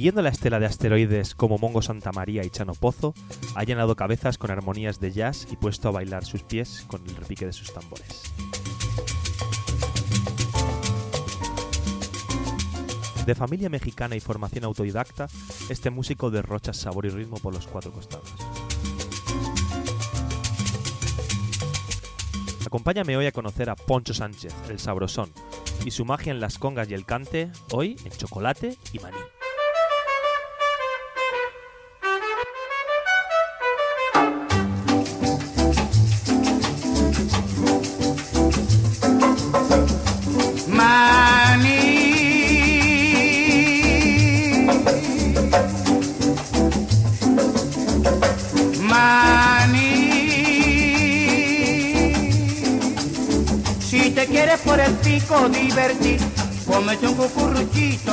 Siguiendo la estela de asteroides como Mongo Santa María y Chano Pozo, ha llenado cabezas con armonías de jazz y puesto a bailar sus pies con el repique de sus tambores. De familia mexicana y formación autodidacta, este músico derrocha sabor y ritmo por los cuatro costados. Acompáñame hoy a conocer a Poncho Sánchez, el sabrosón, y su magia en las congas y el cante, hoy en chocolate y maní.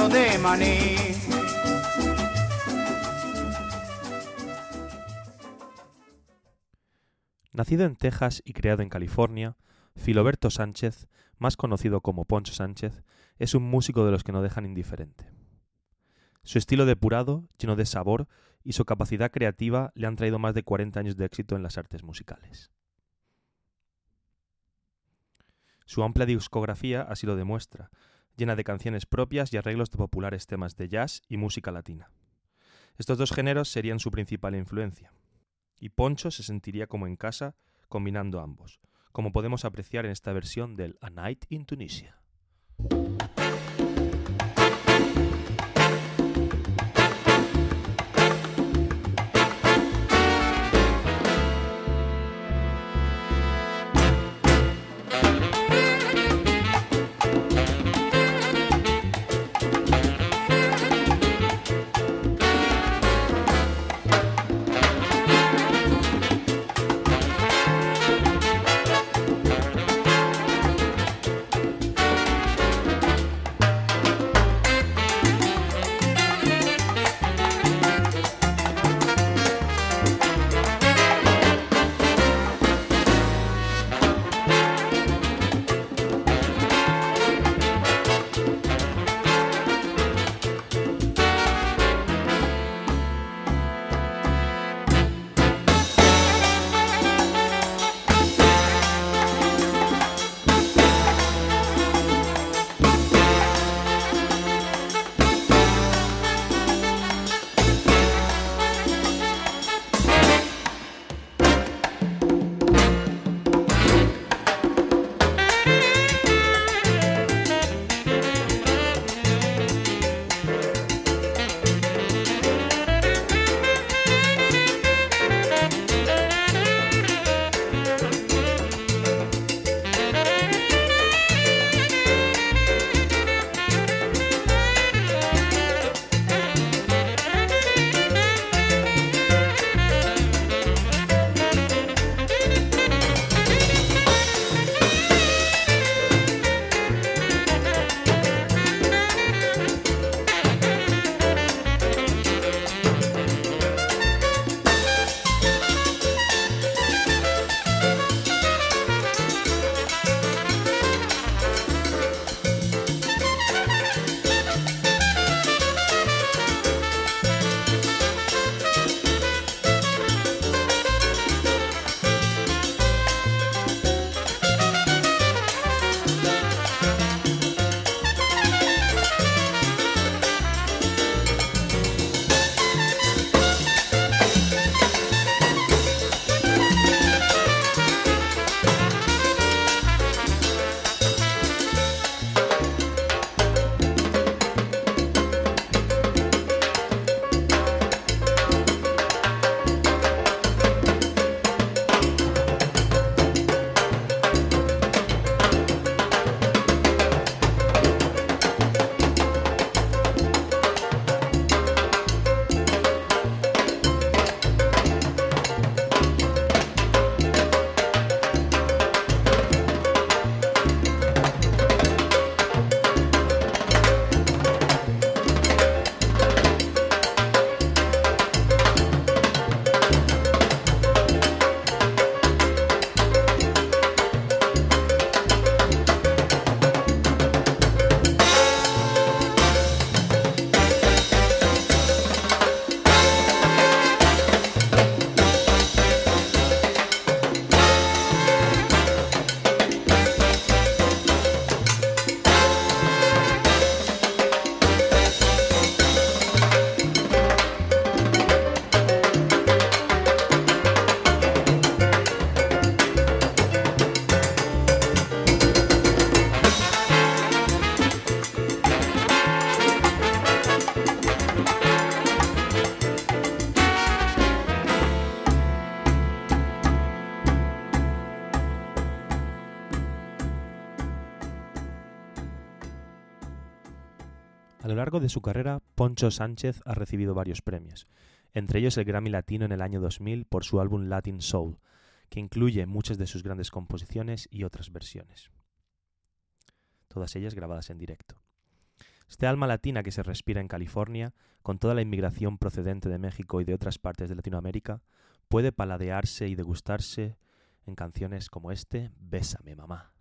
De maní. Nacido en Texas y criado en California, Filoberto Sánchez, más conocido como Poncho Sánchez, es un músico de los que no dejan indiferente. Su estilo depurado, lleno de sabor, y su capacidad creativa le han traído más de 40 años de éxito en las artes musicales. Su amplia discografía así lo demuestra, llena de canciones propias y arreglos de populares temas de jazz y música latina. Estos dos géneros serían su principal influencia, y Poncho se sentiría como en casa combinando ambos, como podemos apreciar en esta versión del A Night in Tunisia. De su carrera, Poncho Sánchez ha recibido varios premios, entre ellos el Grammy Latino en el año 2000 por su álbum Latin Soul, que incluye muchas de sus grandes composiciones y otras versiones, todas ellas grabadas en directo. Este alma latina que se respira en California, con toda la inmigración procedente de México y de otras partes de Latinoamérica, puede paladearse y degustarse en canciones como este Bésame mamá.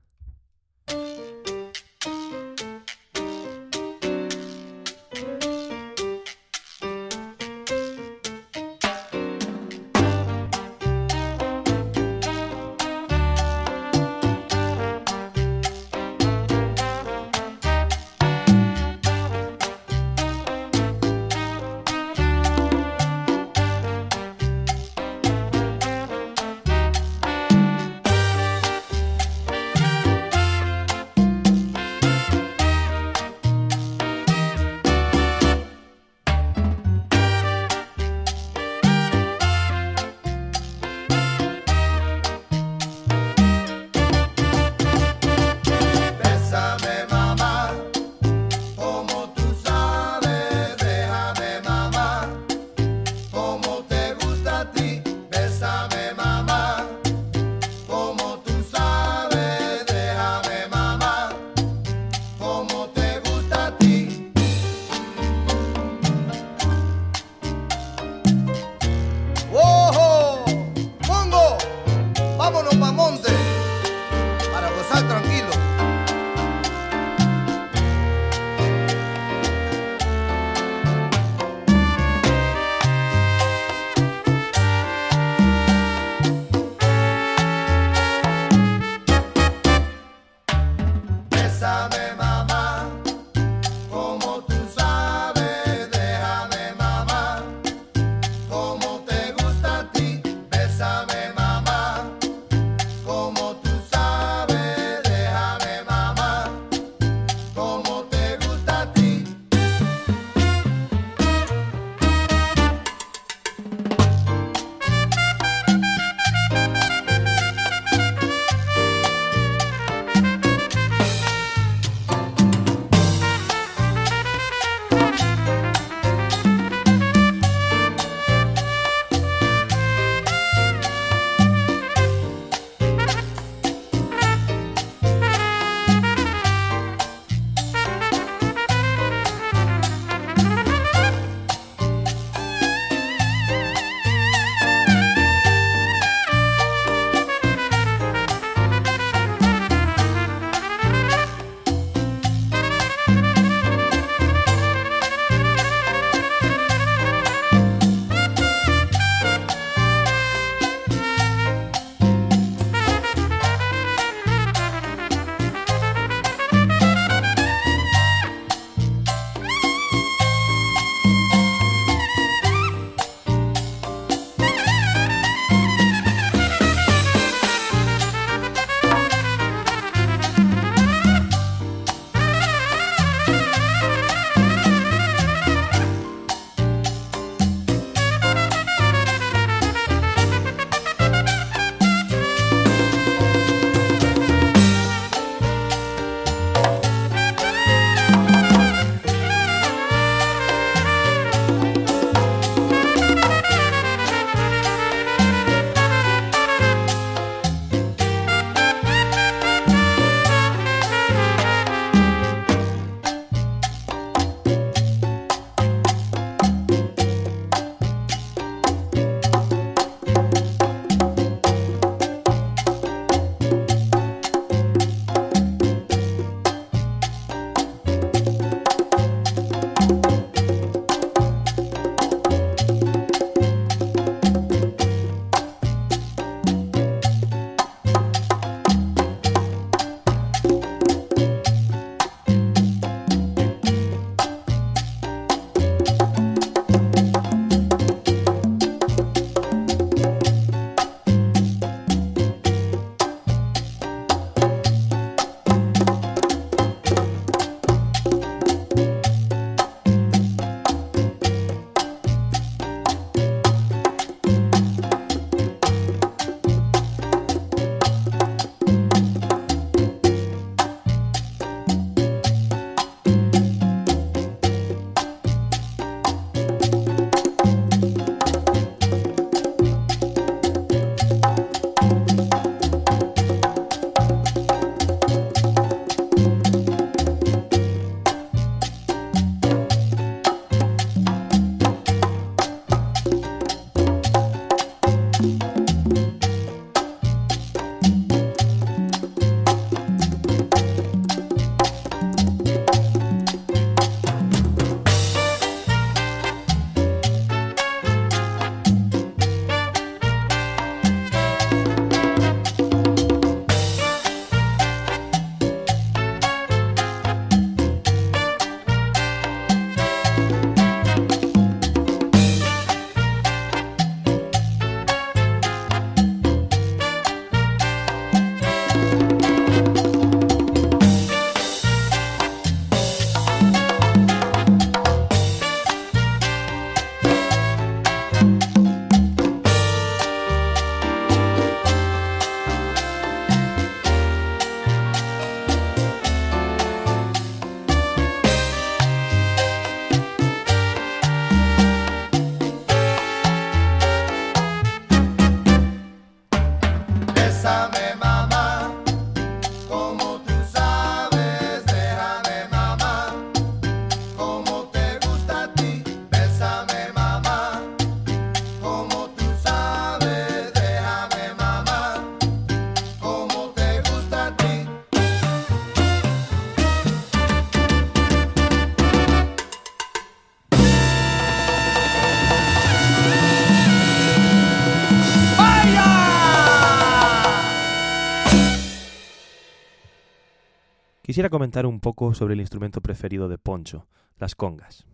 Quisiera comentar un poco sobre el instrumento preferido de Poncho, las congas.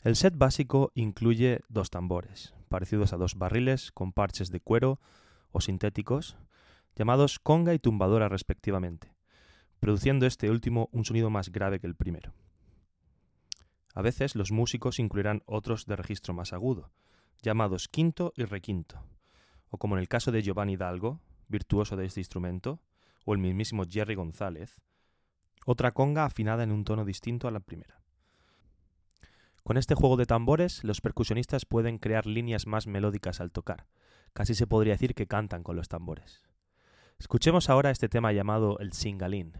El set básico incluye dos tambores, parecidos a dos barriles con parches de cuero o sintéticos, llamados conga y tumbadora respectivamente, produciendo este último un sonido más grave que el primero. A veces los músicos incluirán otros de registro más agudo, llamados quinto y requinto, o como en el caso de Giovanni Hidalgo, virtuoso de este instrumento, o el mismísimo Jerry González, otra conga afinada en un tono distinto a la primera. Con este juego de tambores, los percusionistas pueden crear líneas más melódicas al tocar. Casi se podría decir que cantan con los tambores. Escuchemos ahora este tema llamado el singalín.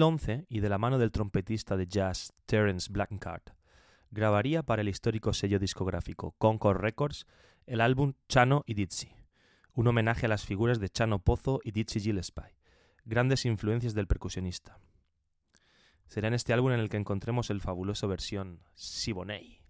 2011, y de la mano del trompetista de jazz Terence Blanchard, grabaría para el histórico sello discográfico Concord Records el álbum Chano y Dizzy, un homenaje a las figuras de Chano Pozo y Dizzy Gillespie, grandes influencias del percusionista. Será en este álbum en el que encontremos el fabuloso versión Siboney.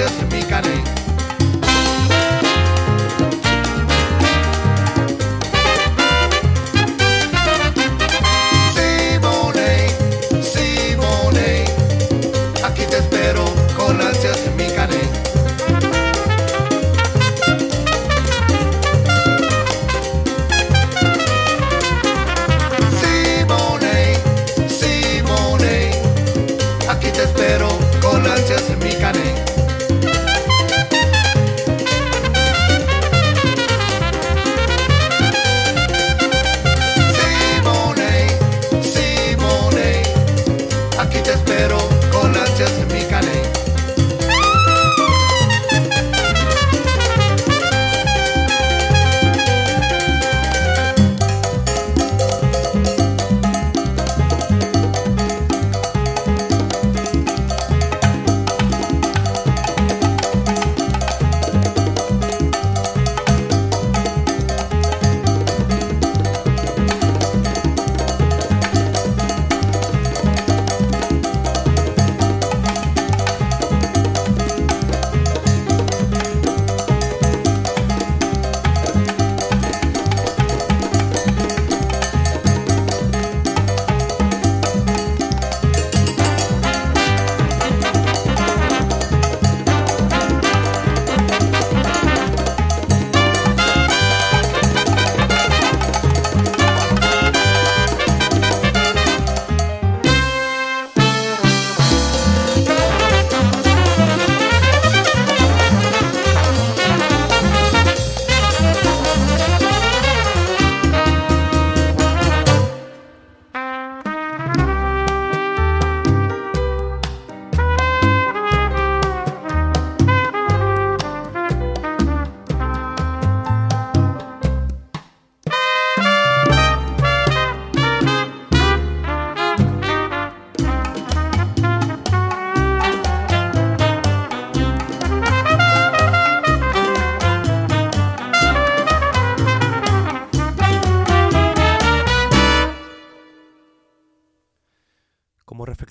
Con ansias mi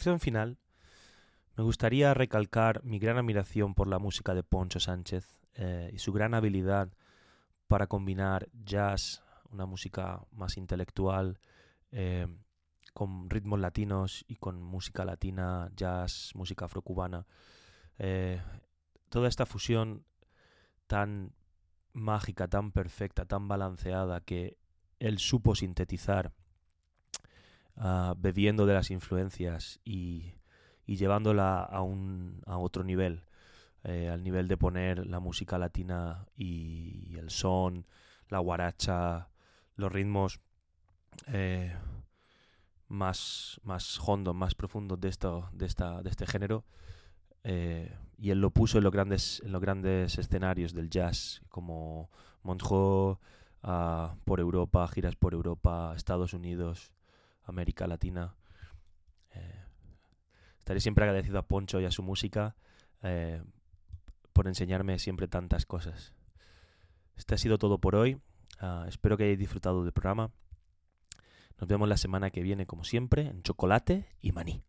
reflexión final, me gustaría recalcar mi gran admiración por la música de Poncho Sánchez eh, y su gran habilidad para combinar jazz, una música más intelectual, eh, con ritmos latinos y con música latina, jazz, música afrocubana. Eh, toda esta fusión tan mágica, tan perfecta, tan balanceada que él supo sintetizar ah, bebiendo de las influencias y, y llevándola a, un, a otro nivel, eh, al nivel de poner la música latina y, el son, la guaracha, los ritmos eh, más, más hondos, más profundos de, esto, de, esta, de este género. Eh, y él lo puso en los grandes, en los grandes escenarios del jazz, como Montreux, ah, por Europa, giras por Europa, Estados Unidos, América Latina. Eh, estaré siempre agradecido a Poncho y a su música eh, por enseñarme siempre tantas cosas. Este ha sido todo por hoy. Ah, espero que hayáis disfrutado del programa. Nos vemos la semana que viene, como siempre, en chocolate y maní.